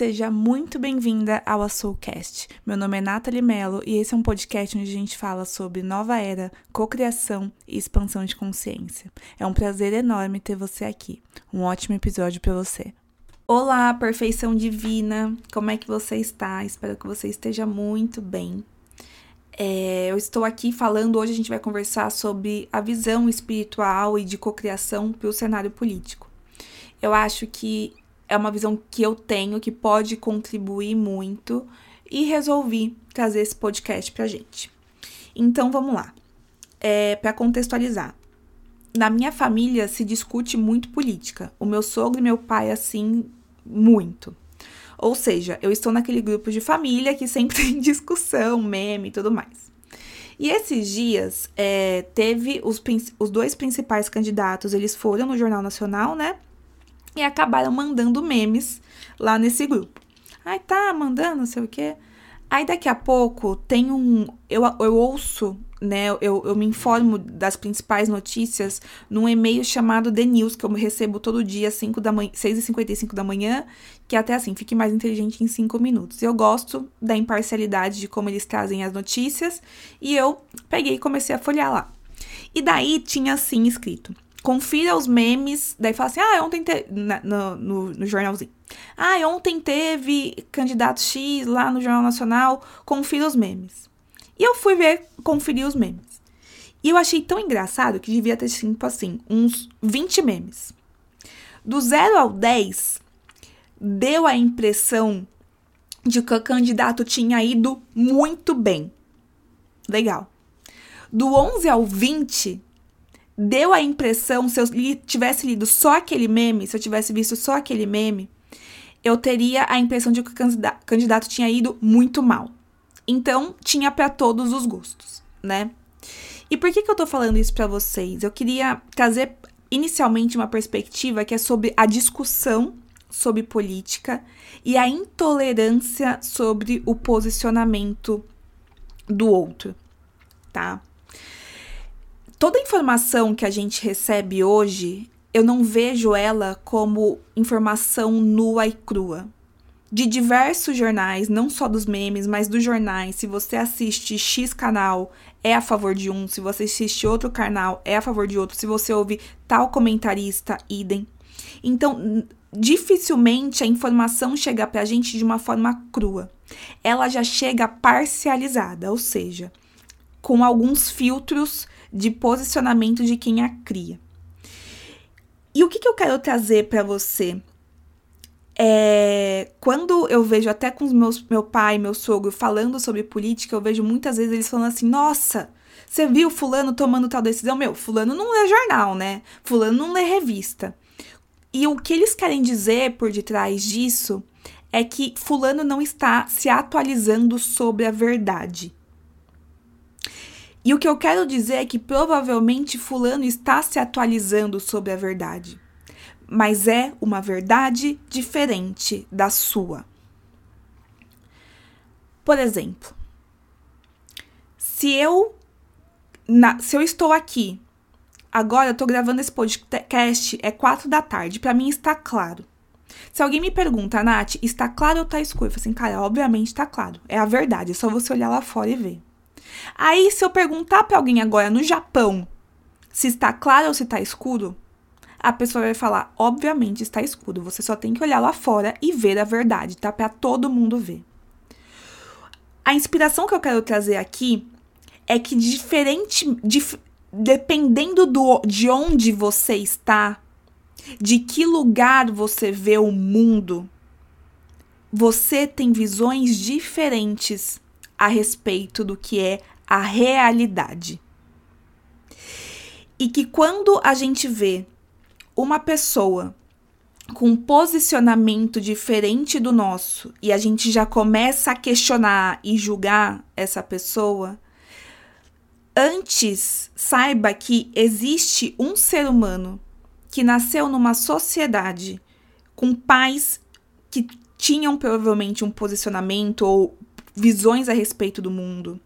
Seja muito bem-vinda ao Soulcast. Meu nome é Nathalie Mello e esse é um podcast onde a gente fala sobre nova era, cocriação e expansão de consciência. É um prazer enorme ter você aqui. Um ótimo episódio para você. Olá, perfeição divina! Como é que você está? Espero que você esteja muito bem. É, eu estou aqui falando, hoje a gente vai conversar sobre a visão espiritual e de cocriação para o cenário político. Eu acho que é uma visão que eu tenho que pode contribuir muito e resolvi trazer esse podcast pra gente. Então vamos lá. É, para contextualizar. Na minha família se discute muito política. O meu sogro e meu pai, assim, muito. Ou seja, eu estou naquele grupo de família que sempre tem discussão, meme e tudo mais. E esses dias, é, teve os, os dois principais candidatos, eles foram no Jornal Nacional, né? E acabaram mandando memes lá nesse grupo. Ai, tá mandando, não sei o quê. Aí daqui a pouco tem um. Eu, eu ouço, né? Eu, eu me informo das principais notícias num e-mail chamado The News, que eu recebo todo dia às 5 da manhã, 6h55 da manhã, que é até assim, fique mais inteligente em 5 minutos. Eu gosto da imparcialidade de como eles trazem as notícias, e eu peguei e comecei a folhear lá. E daí tinha assim escrito confira os memes, daí fala assim, ah, ontem teve, no, no, no, jornalzinho, ah, ontem teve candidato X lá no Jornal Nacional, confira os memes. E eu fui ver, conferir os memes. E eu achei tão engraçado que devia ter, tipo assim, uns 20 memes. Do 0 ao 10, deu a impressão de que o candidato tinha ido muito bem. Legal. Do 11 ao 20, deu a impressão, se eu tivesse lido só aquele meme, se eu tivesse visto só aquele meme, eu teria a impressão de que o candidato tinha ido muito mal. Então, tinha para todos os gostos, né? E por que, que eu tô falando isso para vocês? Eu queria trazer inicialmente uma perspectiva que é sobre a discussão sobre política e a intolerância sobre o posicionamento do outro, tá? Toda informação que a gente recebe hoje, eu não vejo ela como informação nua e crua. De diversos jornais, não só dos memes, mas dos jornais, se você assiste X canal, é a favor de um, se você assiste outro canal, é a favor de outro, se você ouve tal comentarista, idem. Então, dificilmente a informação chega pra gente de uma forma crua. Ela já chega parcializada, ou seja, com alguns filtros de posicionamento de quem a cria. E o que, que eu quero trazer para você? É, quando eu vejo até com meus, meu pai, meu sogro falando sobre política, eu vejo muitas vezes eles falando assim: nossa, você viu Fulano tomando tal decisão? Meu, Fulano não lê jornal, né? Fulano não lê revista. E o que eles querem dizer por detrás disso é que Fulano não está se atualizando sobre a verdade. E o que eu quero dizer é que provavelmente Fulano está se atualizando sobre a verdade, mas é uma verdade diferente da sua. Por exemplo, se eu, na, se eu estou aqui, agora eu estou gravando esse podcast, é quatro da tarde, para mim está claro. Se alguém me pergunta, Nath, está claro ou está escuro? Eu falo assim, cara, obviamente está claro. É a verdade, é só você olhar lá fora e ver. Aí, se eu perguntar para alguém agora no Japão se está claro ou se está escuro, a pessoa vai falar: obviamente está escuro. Você só tem que olhar lá fora e ver a verdade, tá? Para todo mundo ver. A inspiração que eu quero trazer aqui é que diferente, dif, dependendo do, de onde você está, de que lugar você vê o mundo, você tem visões diferentes a respeito do que é a realidade. E que quando a gente vê uma pessoa com um posicionamento diferente do nosso e a gente já começa a questionar e julgar essa pessoa, antes saiba que existe um ser humano que nasceu numa sociedade com pais que tinham provavelmente um posicionamento ou visões a respeito do mundo,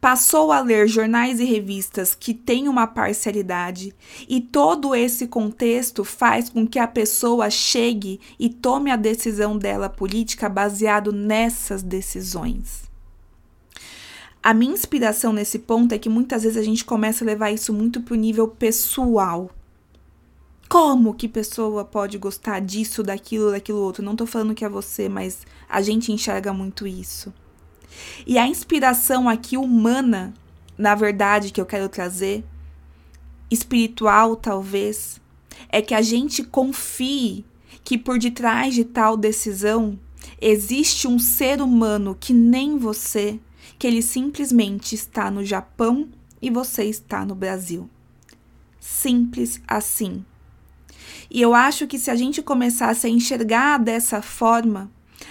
passou a ler jornais e revistas que têm uma parcialidade, e todo esse contexto faz com que a pessoa chegue e tome a decisão dela política baseado nessas decisões. A minha inspiração nesse ponto é que muitas vezes a gente começa a levar isso muito para o nível pessoal. Como que pessoa pode gostar disso, daquilo, daquilo outro? Não tô falando que é você, mas a gente enxerga muito isso. E a inspiração aqui humana, na verdade, que eu quero trazer, espiritual talvez, é que a gente confie que por detrás de tal decisão existe um ser humano que nem você, que ele simplesmente está no Japão e você está no Brasil. Simples assim. E eu acho que se a gente começasse a enxergar dessa forma,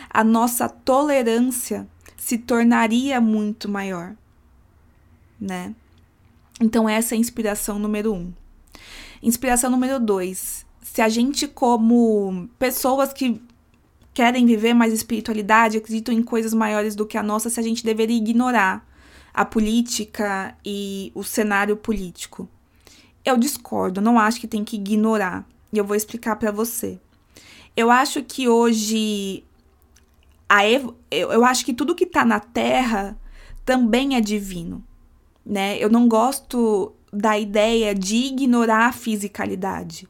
a nossa tolerância se tornaria muito maior, né? Então, essa é a inspiração número um. Inspiração número dois. Se a gente, como pessoas que querem viver mais espiritualidade, acreditam em coisas maiores do que a nossa, se a gente deveria ignorar a política e o cenário político. Eu discordo, não acho que tem que ignorar. E eu vou explicar para você. Eu acho que hoje a eu, eu acho que tudo que tá na Terra também é divino, né? Eu não gosto da ideia de ignorar a fisicalidade.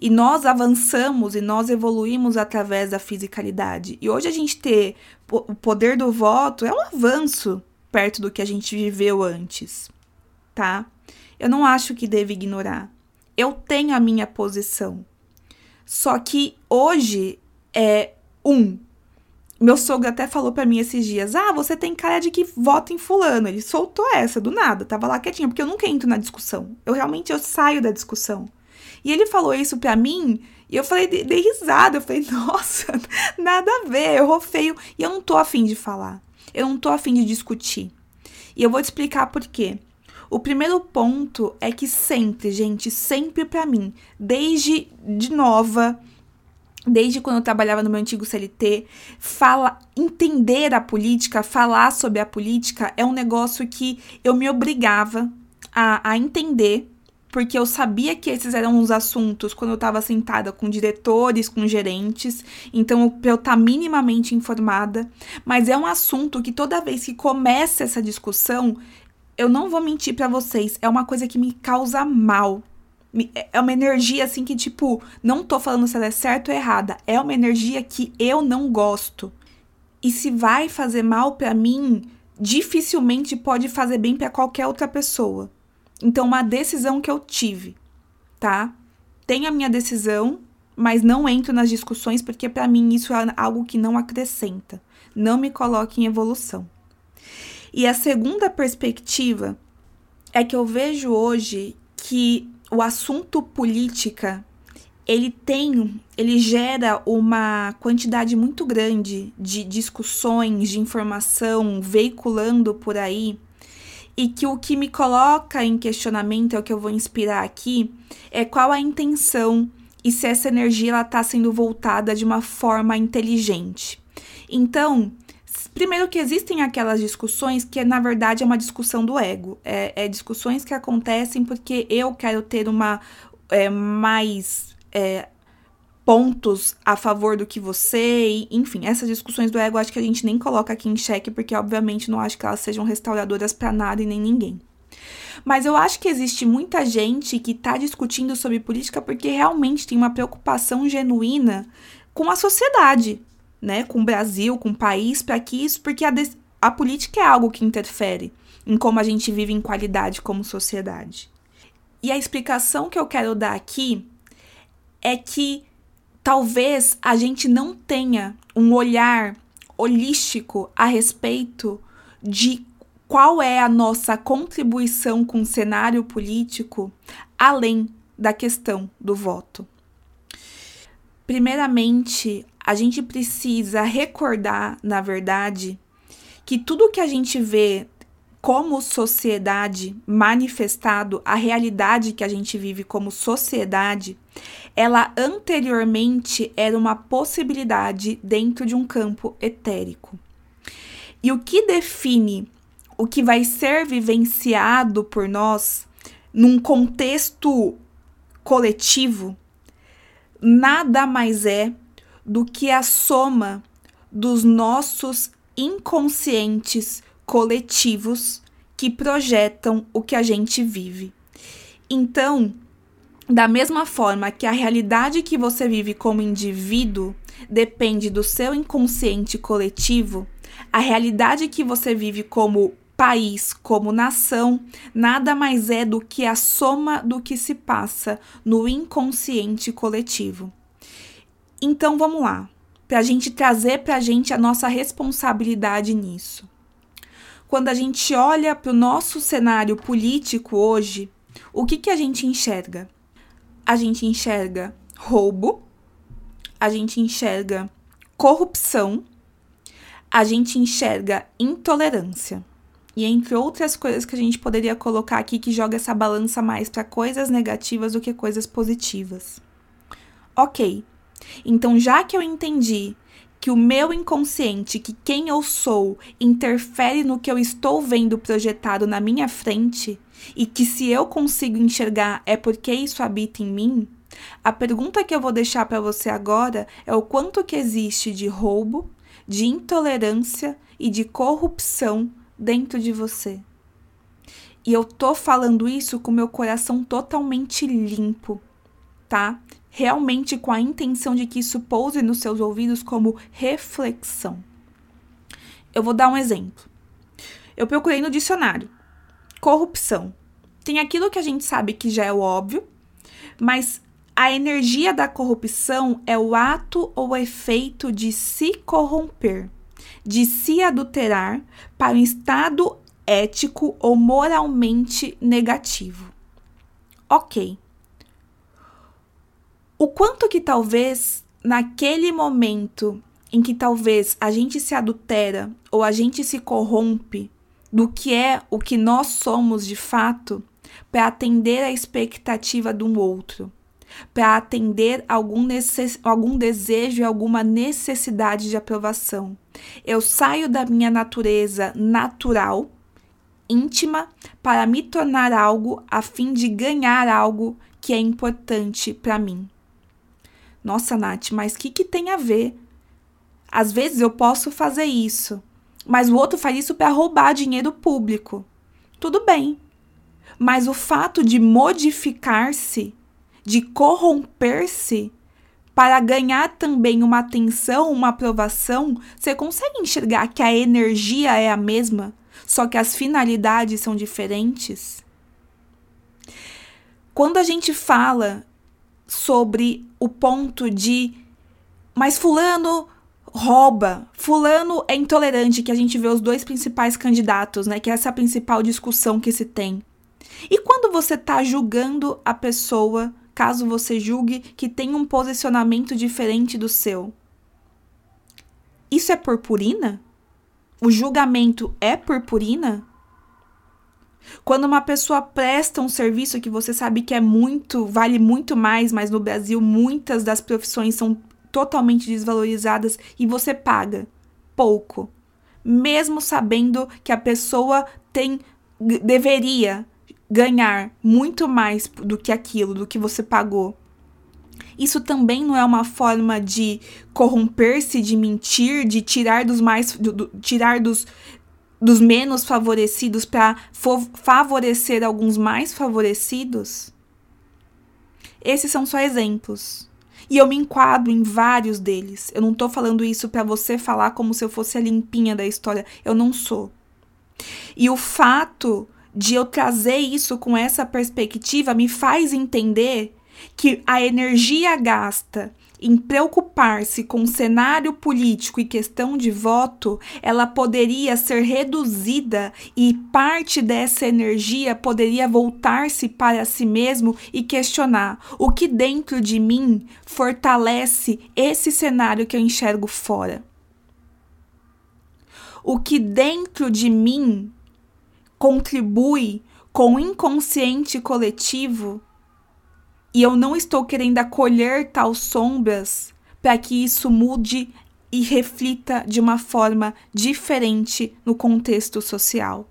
E nós avançamos e nós evoluímos através da fisicalidade. E hoje a gente ter o poder do voto é um avanço perto do que a gente viveu antes, tá? Eu não acho que deve ignorar. Eu tenho a minha posição. Só que hoje é um. Meu sogro até falou para mim esses dias: "Ah, você tem cara de que vota em fulano". Ele soltou essa do nada, tava lá quietinho, porque eu nunca entro na discussão. Eu realmente eu saio da discussão. E ele falou isso pra mim e eu falei, dei risada. Eu falei, nossa, nada a ver, errou feio. E eu não tô afim de falar. Eu não tô afim de discutir. E eu vou te explicar por quê. O primeiro ponto é que sempre, gente, sempre para mim, desde de nova, desde quando eu trabalhava no meu antigo CLT, fala, entender a política, falar sobre a política é um negócio que eu me obrigava a, a entender porque eu sabia que esses eram os assuntos quando eu estava sentada com diretores, com gerentes, então para eu estar tá minimamente informada. Mas é um assunto que toda vez que começa essa discussão, eu não vou mentir para vocês, é uma coisa que me causa mal. É, é uma energia assim que, tipo, não tô falando se ela é certa ou errada, é uma energia que eu não gosto. E se vai fazer mal para mim, dificilmente pode fazer bem para qualquer outra pessoa. Então, uma decisão que eu tive, tá? Tenho a minha decisão, mas não entro nas discussões porque para mim isso é algo que não acrescenta, não me coloca em evolução. E a segunda perspectiva é que eu vejo hoje que o assunto política ele tem, ele gera uma quantidade muito grande de discussões, de informação veiculando por aí e que o que me coloca em questionamento, é o que eu vou inspirar aqui, é qual a intenção e se essa energia está sendo voltada de uma forma inteligente. Então, primeiro que existem aquelas discussões que na verdade é uma discussão do ego, é, é discussões que acontecem porque eu quero ter uma é, mais é, pontos a favor do que você, e, enfim, essas discussões do ego acho que a gente nem coloca aqui em xeque, porque obviamente não acho que elas sejam restauradoras para nada e nem ninguém. Mas eu acho que existe muita gente que está discutindo sobre política porque realmente tem uma preocupação genuína com a sociedade, né? Com o Brasil, com o país, para que isso, porque a, a política é algo que interfere em como a gente vive em qualidade como sociedade. E a explicação que eu quero dar aqui é que talvez a gente não tenha um olhar holístico a respeito de qual é a nossa contribuição com o cenário político além da questão do voto. Primeiramente, a gente precisa recordar, na verdade, que tudo que a gente vê como sociedade manifestado, a realidade que a gente vive como sociedade, ela anteriormente era uma possibilidade dentro de um campo etérico. E o que define o que vai ser vivenciado por nós num contexto coletivo nada mais é do que a soma dos nossos inconscientes coletivos que projetam o que a gente vive. Então, da mesma forma que a realidade que você vive como indivíduo depende do seu inconsciente coletivo, a realidade que você vive como país, como nação, nada mais é do que a soma do que se passa no inconsciente coletivo. Então vamos lá, para a gente trazer para a gente a nossa responsabilidade nisso. Quando a gente olha para o nosso cenário político hoje, o que, que a gente enxerga? A gente enxerga roubo, a gente enxerga corrupção, a gente enxerga intolerância. E entre outras coisas que a gente poderia colocar aqui que joga essa balança mais para coisas negativas do que coisas positivas. Ok, então já que eu entendi que o meu inconsciente, que quem eu sou, interfere no que eu estou vendo projetado na minha frente, e que se eu consigo enxergar é porque isso habita em mim, a pergunta que eu vou deixar para você agora é o quanto que existe de roubo, de intolerância e de corrupção dentro de você. E eu tô falando isso com meu coração totalmente limpo, tá? Realmente com a intenção de que isso pouse nos seus ouvidos como reflexão. Eu vou dar um exemplo. Eu procurei no dicionário. Corrupção. Tem aquilo que a gente sabe que já é o óbvio, mas a energia da corrupção é o ato ou efeito de se corromper, de se adulterar para um estado ético ou moralmente negativo. Ok o quanto que talvez naquele momento em que talvez a gente se adultera ou a gente se corrompe do que é o que nós somos de fato para atender a expectativa de um outro, para atender algum, necess... algum desejo e alguma necessidade de aprovação. Eu saio da minha natureza natural, íntima, para me tornar algo a fim de ganhar algo que é importante para mim. Nossa, Nath, mas o que, que tem a ver? Às vezes eu posso fazer isso, mas o outro faz isso para roubar dinheiro público. Tudo bem. Mas o fato de modificar-se, de corromper-se, para ganhar também uma atenção, uma aprovação, você consegue enxergar que a energia é a mesma, só que as finalidades são diferentes? Quando a gente fala sobre o ponto de mas fulano rouba, fulano é intolerante, que a gente vê os dois principais candidatos, né, que é essa principal discussão que se tem. E quando você está julgando a pessoa, caso você julgue que tem um posicionamento diferente do seu, isso é purpurina? O julgamento é purpurina? Quando uma pessoa presta um serviço que você sabe que é muito, vale muito mais, mas no Brasil muitas das profissões são totalmente desvalorizadas e você paga pouco, mesmo sabendo que a pessoa tem deveria ganhar muito mais do que aquilo, do que você pagou. Isso também não é uma forma de corromper-se, de mentir, de tirar dos mais, do, do, tirar dos, dos menos favorecidos para favorecer alguns mais favorecidos? Esses são só exemplos. E eu me enquadro em vários deles. Eu não tô falando isso para você falar como se eu fosse a limpinha da história. Eu não sou. E o fato de eu trazer isso com essa perspectiva me faz entender que a energia gasta em preocupar-se com cenário político e questão de voto, ela poderia ser reduzida e parte dessa energia poderia voltar-se para si mesmo e questionar o que dentro de mim fortalece esse cenário que eu enxergo fora. O que dentro de mim contribui com o inconsciente coletivo e eu não estou querendo acolher tal sombras para que isso mude e reflita de uma forma diferente no contexto social.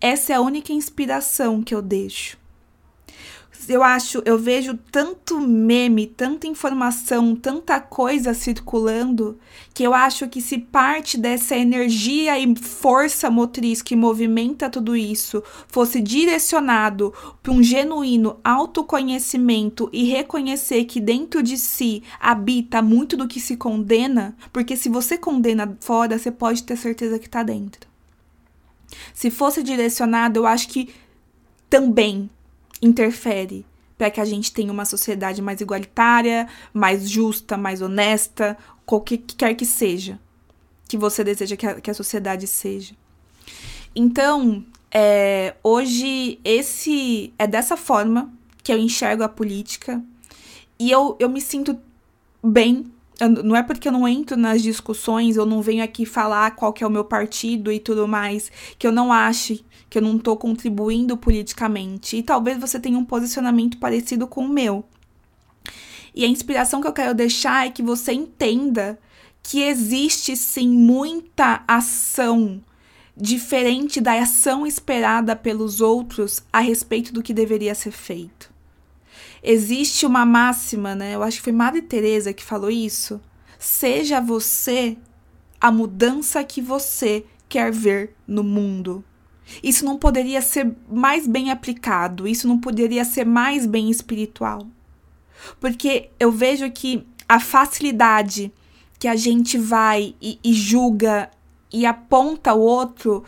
Essa é a única inspiração que eu deixo eu acho, eu vejo tanto meme, tanta informação, tanta coisa circulando, que eu acho que se parte dessa energia e força motriz que movimenta tudo isso fosse direcionado para um genuíno autoconhecimento e reconhecer que dentro de si habita muito do que se condena, porque se você condena fora, você pode ter certeza que está dentro. Se fosse direcionado, eu acho que também interfere para que a gente tenha uma sociedade mais igualitária, mais justa, mais honesta, qualquer que quer que seja que você deseja que a, que a sociedade seja. Então, é, hoje esse é dessa forma que eu enxergo a política e eu, eu me sinto bem não é porque eu não entro nas discussões, eu não venho aqui falar qual que é o meu partido e tudo mais, que eu não ache que eu não estou contribuindo politicamente. E talvez você tenha um posicionamento parecido com o meu. E a inspiração que eu quero deixar é que você entenda que existe sim muita ação diferente da ação esperada pelos outros a respeito do que deveria ser feito. Existe uma máxima, né? Eu acho que foi Madre Teresa que falou isso. Seja você a mudança que você quer ver no mundo. Isso não poderia ser mais bem aplicado, isso não poderia ser mais bem espiritual. Porque eu vejo que a facilidade que a gente vai e, e julga e aponta o outro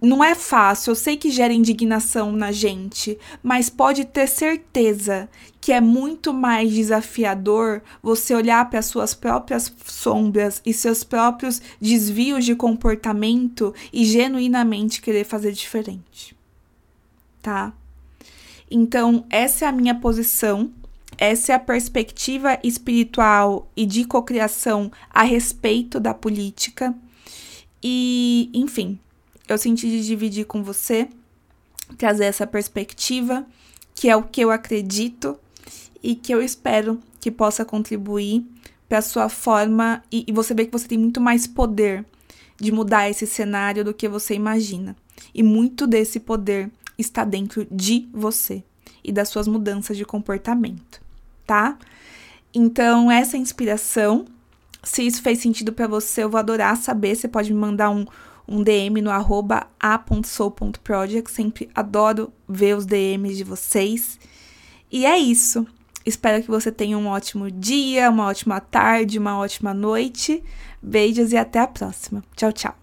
não é fácil, eu sei que gera indignação na gente, mas pode ter certeza que é muito mais desafiador você olhar para suas próprias sombras e seus próprios desvios de comportamento e genuinamente querer fazer diferente. Tá? Então, essa é a minha posição, essa é a perspectiva espiritual e de cocriação a respeito da política. E, enfim, eu senti de dividir com você, trazer essa perspectiva, que é o que eu acredito e que eu espero que possa contribuir para sua forma e, e você ver que você tem muito mais poder de mudar esse cenário do que você imagina. E muito desse poder está dentro de você e das suas mudanças de comportamento, tá? Então, essa inspiração. Se isso fez sentido para você, eu vou adorar saber. Você pode me mandar um, um DM no arroba a.sou.project. Sempre adoro ver os DMs de vocês. E é isso. Espero que você tenha um ótimo dia, uma ótima tarde, uma ótima noite. Beijos e até a próxima. Tchau, tchau.